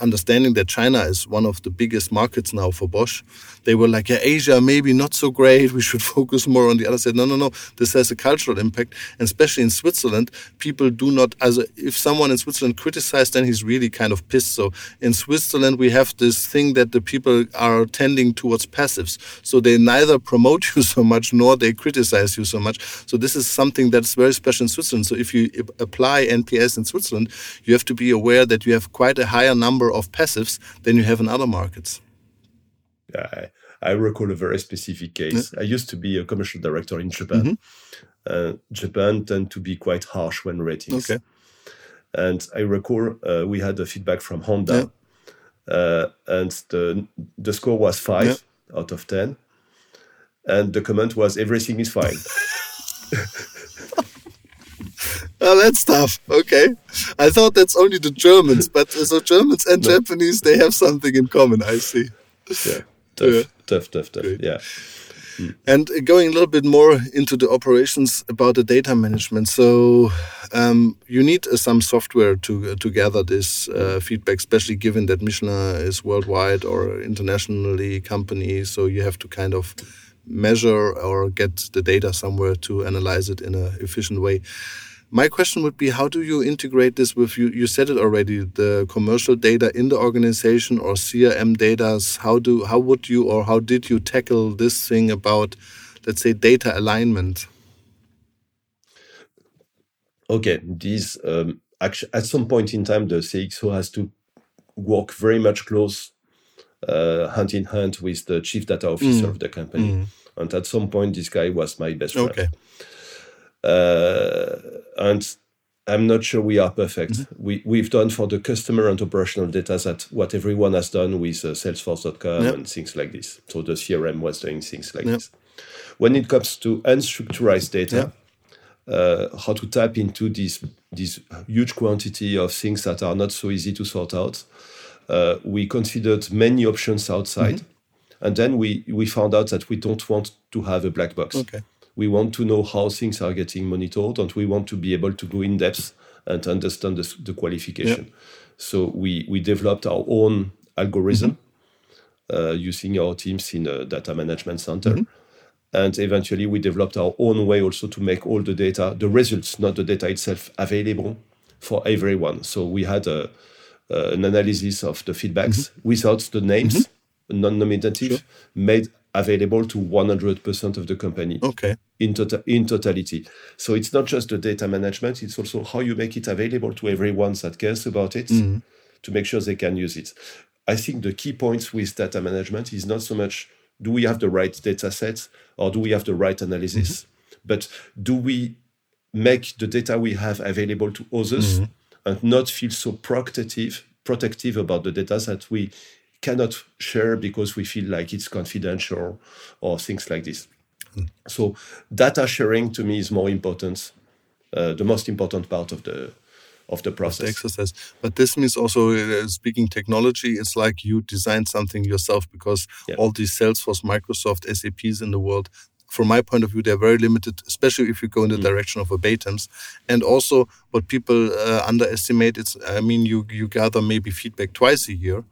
Understanding that China is one of the biggest markets now for Bosch, they were like, yeah, Asia maybe not so great. We should focus more on the other side. No, no, no. This has a cultural impact, and especially in Switzerland, people do not. As if someone in Switzerland criticizes, then he's really kind of pissed. So in Switzerland, we have this thing that the people are tending towards passives. So they neither promote you so much nor they criticize you so much. So this is something that's very special in Switzerland. So if you apply NPS in Switzerland, you have to be aware that you have quite a higher number number of passives than you have in other markets. Yeah, I, I recall a very specific case. Yeah. I used to be a commercial director in Japan. Mm -hmm. uh, Japan tend to be quite harsh when ratings. Okay. And I recall uh, we had a feedback from Honda, yeah. uh, and the the score was five yeah. out of ten, and the comment was everything is fine. Oh, that's tough. Okay. I thought that's only the Germans, but uh, so Germans and no. Japanese, they have something in common, I see. Yeah. Tough, yeah. tough, tough, tough. Great. Yeah. Hmm. And going a little bit more into the operations about the data management. So um, you need uh, some software to uh, to gather this uh, feedback, especially given that Michelin is worldwide or internationally company. So you have to kind of measure or get the data somewhere to analyze it in an efficient way. My question would be how do you integrate this with you? You said it already, the commercial data in the organization or CRM data. How do how would you or how did you tackle this thing about, let's say, data alignment? Okay, these um, actually, at some point in time, the CXO has to work very much close, uh, hand in hand with the chief data officer mm. of the company. Mm. And at some point, this guy was my best friend. Okay. Uh, and I'm not sure we are perfect. Mm-hmm. We, we've done for the customer and operational data that what everyone has done with uh, Salesforce.com yep. and things like this. So the CRM was doing things like yep. this. When it comes to unstructured data, yep. uh, how to tap into this, this huge quantity of things that are not so easy to sort out, uh, we considered many options outside. Mm-hmm. And then we, we found out that we don't want to have a black box. Okay we want to know how things are getting monitored and we want to be able to go in depth and understand the, the qualification. Yeah. So we, we developed our own algorithm mm-hmm. uh, using our teams in a data management center. Mm-hmm. And eventually we developed our own way also to make all the data, the results, not the data itself, available for everyone. So we had a, uh, an analysis of the feedbacks mm-hmm. without the names, mm-hmm. non-nominative, sure. made available to 100% of the company okay in, tota-, in totality so it's not just the data management it's also how you make it available to everyone that cares about it mm-hmm. to make sure they can use it i think the key points with data management is not so much do we have the right data sets or do we have the right analysis mm-hmm. but do we make the data we have available to others mm-hmm. and not feel so protective protective about the data that we cannot share because we feel like it's confidential or things like this. Mm. So data sharing to me is more important, uh, the most important part of the of the process. The exercise. But this means also uh, speaking technology, it's like you design something yourself because yeah. all these Salesforce, Microsoft, SAPs in the world from my point of view, they're very limited, especially if you go in the mm. direction of verbatims. And also, what people uh, underestimate, it's, I mean, you, you gather maybe feedback twice a year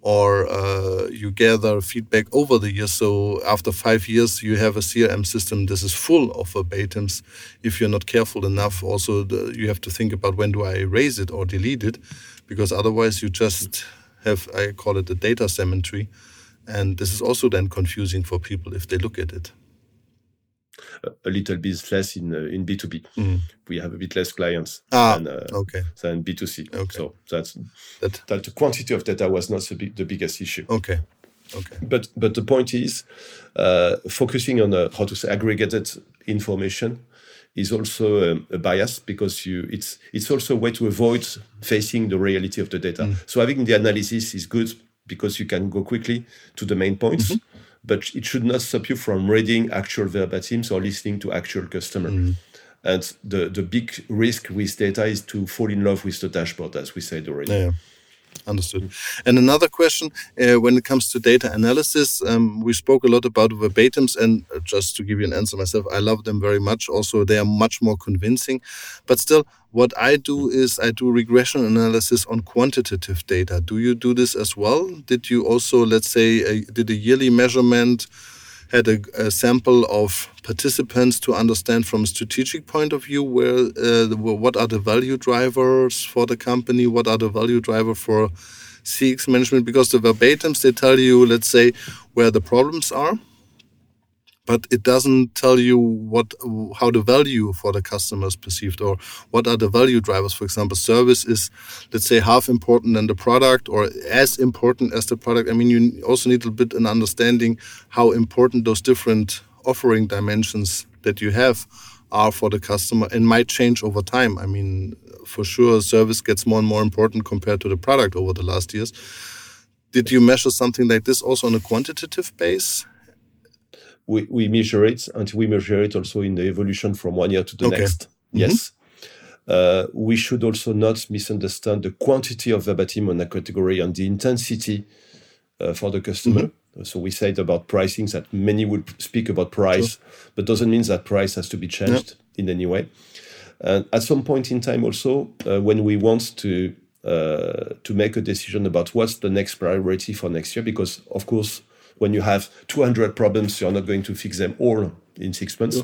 or uh, you gather feedback over the years. So after five years, you have a CRM system. This is full of verbatims. If you're not careful enough, also the, you have to think about when do I erase it or delete it, because otherwise you just have I call it a data cemetery, and this is also then confusing for people if they look at it a little bit less in uh, in B2B. Mm. We have a bit less clients ah, than, uh, okay. than B2C. Okay. So that's that, that the quantity of data was not the, big, the biggest issue. Okay. Okay. But but the point is uh, focusing on uh, how to say aggregated information is also um, a bias because you it's it's also a way to avoid facing the reality of the data. Mm. So having the analysis is good because you can go quickly to the main points. Mm-hmm but it should not stop you from reading actual verbatims or listening to actual customer. Mm. And the, the big risk with data is to fall in love with the dashboard, as we said already. Yeah. Understood. And another question uh, when it comes to data analysis, um, we spoke a lot about verbatims, and uh, just to give you an answer myself, I love them very much. Also, they are much more convincing. But still, what I do is I do regression analysis on quantitative data. Do you do this as well? Did you also, let's say, uh, did a yearly measurement? Had a, a, sample of participants to understand from a strategic point of view where uh, what are the value drivers for the company, what are the value driver for CX management, because the verbatims they tell you, let's say, where the problems are but it doesn't tell you what how the value for the customer is perceived or what are the value drivers. For example, service is let's say half important than the product or as important as the product. I mean, you also need a bit an understanding how important those different offering dimensions that you have are for the customer and might change over time. I mean, for sure, service gets more and more important compared to the product over the last years. Did you measure something like this also on a quantitative base? We, we measure it and we measure it also in the evolution from one year to the okay. next. Mm-hmm. Yes. Uh, we should also not misunderstand the quantity of verbatim on a category and the intensity uh, for the customer. Mm-hmm. So we said about pricing that many would speak about price, sure. but doesn't mean that price has to be changed in any way. And at some point in time, also, uh, when we want to uh, to make a decision about what's the next priority for next year, because of course when you have 200 problems, you're not going to fix them all in six months.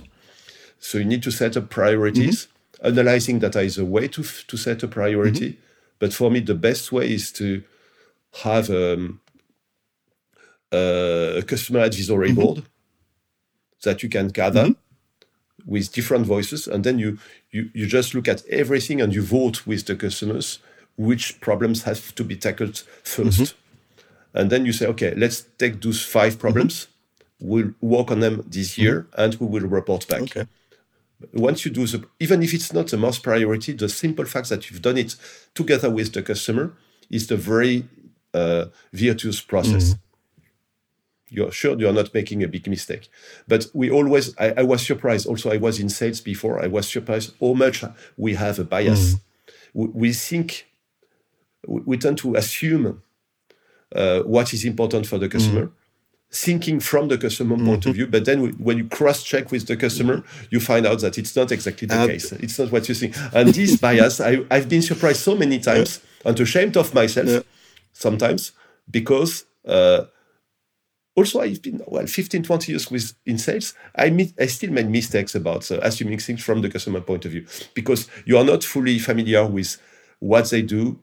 So you need to set up priorities. Mm-hmm. Analyzing data is a way to, to set a priority. Mm-hmm. But for me, the best way is to have um, a customer advisory mm-hmm. board that you can gather mm-hmm. with different voices. And then you, you, you just look at everything and you vote with the customers which problems have to be tackled 1st mm-hmm. And then you say, okay, let's take those five problems. Mm-hmm. We'll work on them this year mm-hmm. and we will report back. Okay. Once you do the, even if it's not the most priority, the simple fact that you've done it together with the customer is the very uh, virtuous process. Mm-hmm. You're sure you're not making a big mistake. But we always, I, I, was surprised. Also, I was in sales before. I was surprised how much we have a bias. Mm-hmm. We, we think, we, we tend to assume uh, what is important for the customer. Mm. Thinking from the customer mm-hmm. point of view, but then when you cross check with the customer, you find out that it's not exactly the case. It's not what you think. And this bias, I, have been surprised so many times yeah. and ashamed of myself yeah. sometimes because uh, also I've been well 15 20 years with in sales I meet, I still make mistakes about uh, assuming things from the customer point of view because you are not fully familiar with what they do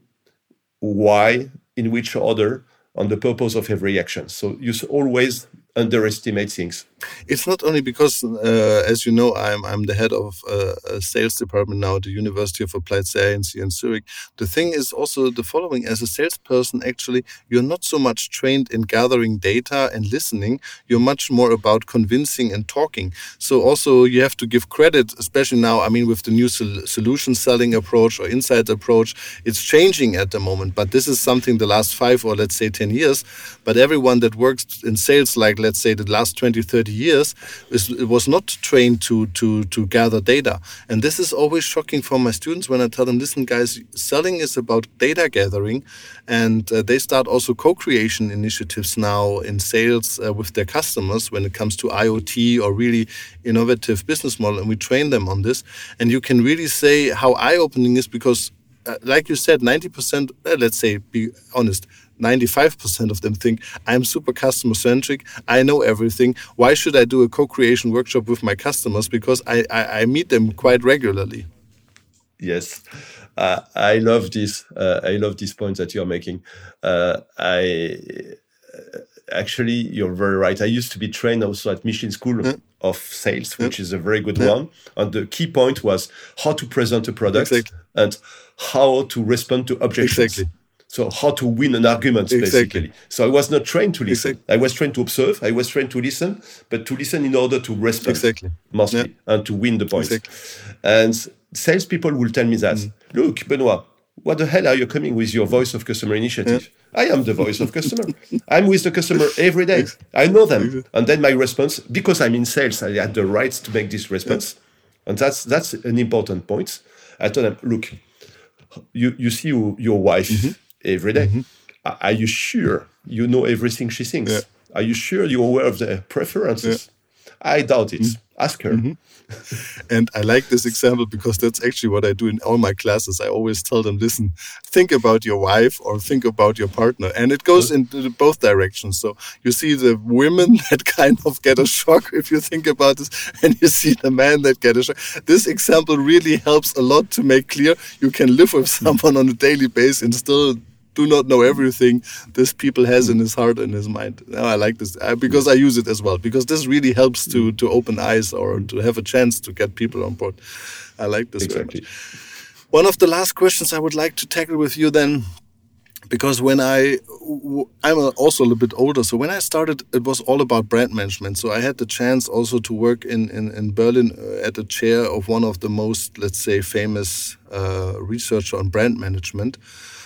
why in which order on the purpose of every action. So you always underestimate things. It's not only because, uh, as you know, I'm I'm the head of uh, a sales department now at the University of Applied Science in Zurich. The thing is also the following: as a salesperson, actually, you're not so much trained in gathering data and listening. You're much more about convincing and talking. So also you have to give credit, especially now. I mean, with the new sol solution selling approach or insight approach, it's changing at the moment. But this is something the last five or let's say ten years. But everyone that works in sales, like let's say the last 20, 30 20 years it was not trained to to to gather data. And this is always shocking for my students when i tell them listen guys selling is about data gathering and uh, they start also co-creation initiatives now in sales uh, with their customers when it comes to iot or really innovative business model and we train them on this. And you can really say how eye-opening is because uh, like you said 90% uh, let's say be honest 95% of them think I'm super customer centric. I know everything. Why should I do a co creation workshop with my customers? Because I, I, I meat them quite regularly. Yes. Uh, I love this. Uh, I love this point that you're making. Uh, I uh, actually, you're very right. I used to be trained also at Michelin School yeah. of Sales, which yeah. is a very good yeah. one. And the key point was how to present a product exactly. and how to respond to objections. Exactly. So how to win an argument, exactly. basically. So I was not trained to listen. Exactly. I was trained to observe. I was trained to listen, but to listen in order to respond, exactly. mostly, yeah. and to win the point. Exactly. And salespeople will tell me that, mm. look, Benoit, what the hell are you coming with your voice of customer initiative? Yeah. I am the voice of customer. I'm with the customer every day. I know them. And then my response, because I'm in sales, I had the right to make this response. Yeah. And that's that's an important point. I told them, look, you, you see your wife mm-hmm every day. Mm-hmm. Are you sure you know everything she thinks? Yeah. Are you sure you're aware of their preferences? Yeah. I doubt it. Mm-hmm. Ask her. Mm-hmm. and I like this example because that's actually what I do in all my classes. I always tell them, listen, think about your wife or think about your partner. And it goes in both directions. So you see the women that kind of get a shock if you think about this, and you see the men that get a shock. This example really helps a lot to make clear you can live with someone on a daily basis and still do not know everything this people has in his heart and his mind. Now I like this uh, because I use it as well because this really helps to to open eyes or to have a chance to get people on board. I like this exactly. One of the last questions I would like to tackle with you then because when I I'm also a little bit older, so when I started, it was all about brand management. So I had the chance also to work in in, in Berlin uh, at the chair of one of the most, let's say, famous uh, researcher on brand management.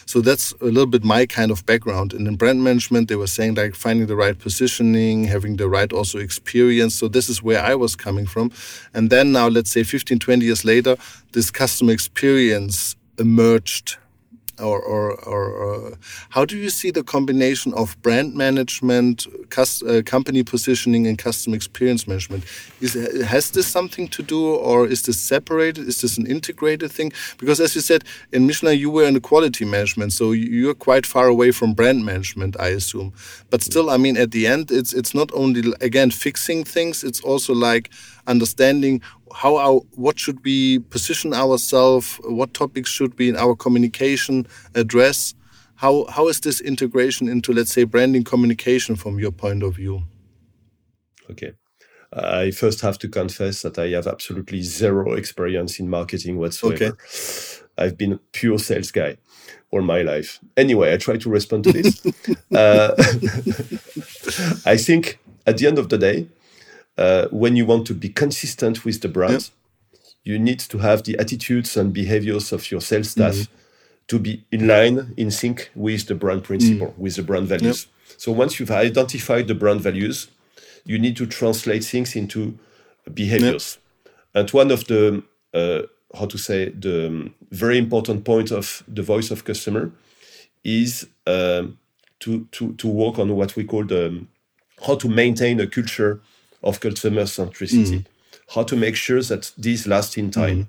So that's a little bit my kind of background. And in brand management, they were saying like finding the right positioning, having the right also experience. So this is where I was coming from. And then now, let's say 15, 20 years later, this customer experience emerged or, or, or, how do you see the combination of brand management, uh, company positioning, and customer experience management? Is, has this something to do, or is this separated? Is this an integrated thing? Because as you said, in Michelin, you were in the quality management, so you're quite far away from brand management, I assume. But still, I mean, at the end, it's it's not only again fixing things; it's also like understanding how our, what should we position ourselves, what topics should be in our communication address. How, how is this integration into, let's say, branding communication from your point of view? Okay. I first have to confess that I have absolutely zero experience in marketing whatsoever. Okay. I've been a pure sales guy all my life. Anyway, I try to respond to this. uh, I think at the end of the day, uh, when you want to be consistent with the brand, you need to have the attitudes and behaviors of your sales staff mm-hmm. to be in line, in sync with the brand principle, mm. with the brand values. Yep. So once you've identified the brand values, you need to translate things into behaviors. Yep. And one of the uh, how to say the um, very important point of the voice of customer is um, to to to work on what we call the um, how to maintain a culture of customer centricity, mm. how to make sure that these last in time. Mm.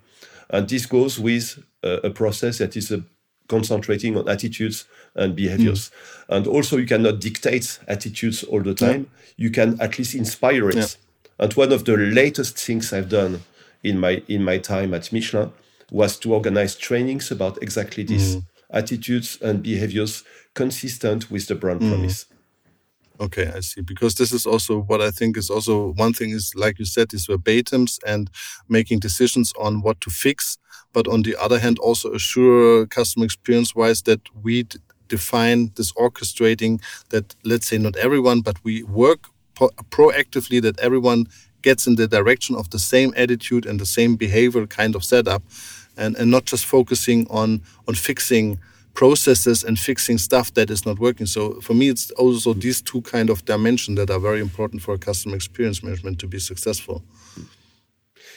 And this goes with uh, a process that is uh, concentrating on attitudes and behaviors. Mm. And also, you cannot dictate attitudes all the time. Yeah. You can at least inspire it. Yeah. And one of the latest things I've done in my in my time at Michelin was to organize trainings about exactly this: mm. attitudes and behaviors consistent with the brand mm. promise. Okay, I see. Because this is also what I think is also one thing is, like you said, is verbatims and making decisions on what to fix. But on the other hand, also assure customer experience wise that we define this orchestrating that, let's say, not everyone, but we work pro proactively that everyone gets in the direction of the same attitude and the same behavior kind of setup and, and not just focusing on, on fixing processes and fixing stuff that is not working. So for me, it's also these two kind of dimensions that are very important for customer experience management to be successful.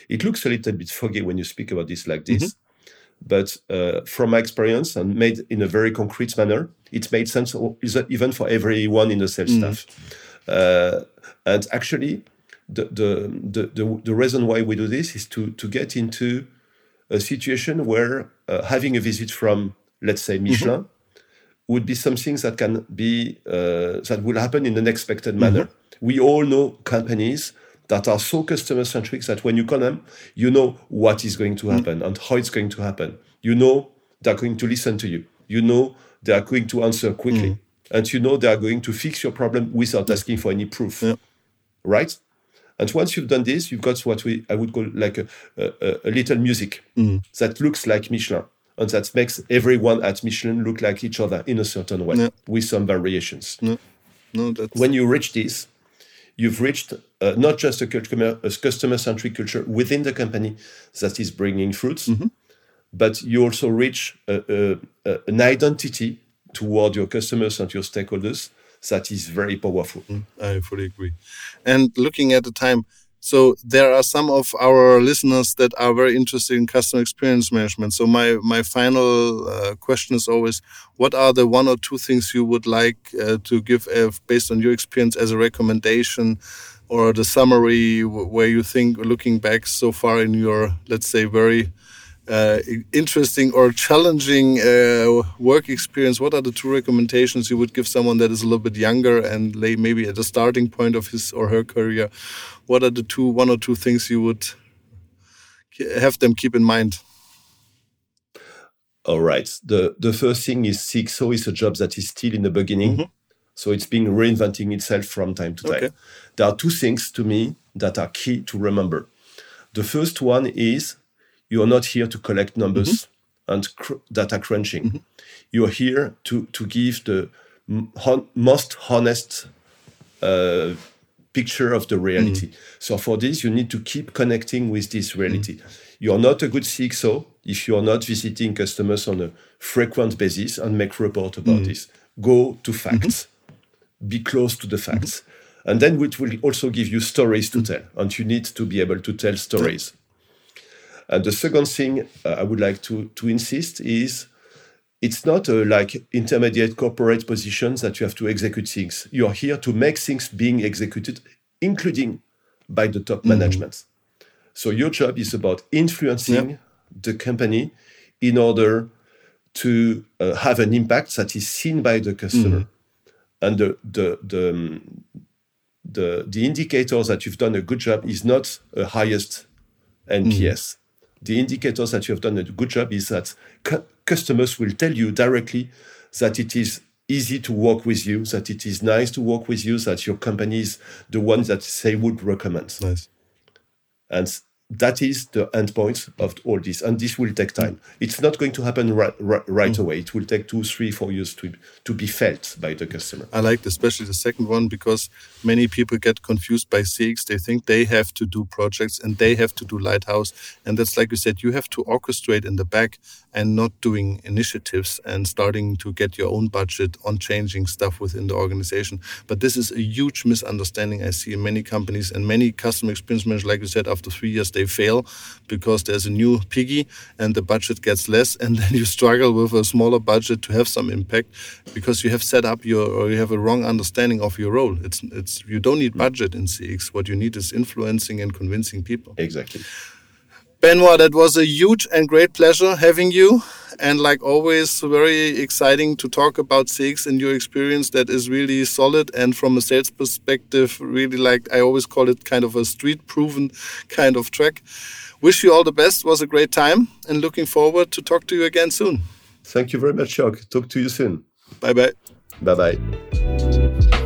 It looks a little bit foggy when you speak about this like this. Mm-hmm. But uh, from my experience and made in a very concrete manner, it made sense even for everyone in the sales mm. staff. Uh, and actually, the, the, the, the, the reason why we do this is to, to get into a situation where uh, having a visit from, let's say, Michelin mm-hmm. would be something that can be, uh, that will happen in an expected mm-hmm. manner. We all know companies that are so customer centric that when you call them, you know what is going to mm. happen mm. and how it's going to happen. You know they're going to listen to you. You know they are going to answer quickly. Mm. And you know they are going to fix your problem without asking for any proof. Yeah. Right? And once you've done this, you've got what we I would call like a, a, a little music mm. that looks like Michelin and that makes everyone at Michelin look like each other in a certain way yeah. with some variations. No, no, when you reach this, you've reached uh, not just a, a customer-centric culture within the company that is bringing fruits, mm-hmm. but you also reach a, a, an identity toward your customers and your stakeholders that is very powerful. Mm, I fully agree. And looking at the time, so there are some of our listeners that are very interested in customer experience management. So my my final uh, question is always, what are the one or two things you would like uh, to give uh, based on your experience as a recommendation or the summary where you think looking back so far in your let's say very uh, interesting or challenging uh, work experience, what are the two recommendations you would give someone that is a little bit younger and lay maybe at the starting point of his or her career? What are the two, one or two things you would have them keep in mind? All right. The the first thing is CXO is a job that is still in the beginning. Mm -hmm. So it's been reinventing itself from time to time. Okay. There are two things to me that are key to remember. The first one is you are not here to collect numbers mm-hmm. and cr- data crunching. Mm-hmm. You are here to to give the hon- most honest uh, picture of the reality. Mm-hmm. So for this, you need to keep connecting with this reality. Mm-hmm. You are not a good CXO if you are not visiting customers on a frequent basis and make report about mm-hmm. this. Go to facts. Mm-hmm. Be close to the facts. And then it will also give you stories to tell. And you need to be able to tell stories. And the second thing uh, I would like to, to insist is it's not a, like intermediate corporate positions that you have to execute things. You are here to make things being executed, including by the top mm-hmm. management. So your job is about influencing yep. the company in order to uh, have an impact that is seen by the customer. Mm-hmm. And the, the, the, um, the, the indicator that you've done a good job is not a highest NPS the indicators that you have done a good job is that cu- customers will tell you directly that it is easy to work with you, that it is nice to work with you, that your company is the one that they would recommend. Nice. And that is the endpoint of all this and this will take time. It's not going to happen right, right, right mm. away. It will take two three four years to, to be felt by the customer. I like especially the second one because many people get confused by cx. They think they have to do projects and they have to do lighthouse. And that's like you said you have to orchestrate in the back and not doing initiatives and starting to get your own budget on changing stuff within the organization. But this is a huge misunderstanding i see in many companies and many customer experience managers like you said after three years they fail because there's a new piggy and the budget gets less and then you struggle with a smaller budget to have some impact because you have set up your or you have a wrong understanding of your role. It's it's you don't need budget in cx what you need is influencing and convincing people. Exactly Benoit, that was a huge and great pleasure having you. And like always, very exciting to talk about CX and your experience that is really solid. And from a sales perspective, really like I always call it kind of a street proven kind of track. Wish you all the best. Was a great time and looking forward to talk to you again soon. Thank you very much, Jörg. Talk to you soon. Bye bye. Bye bye.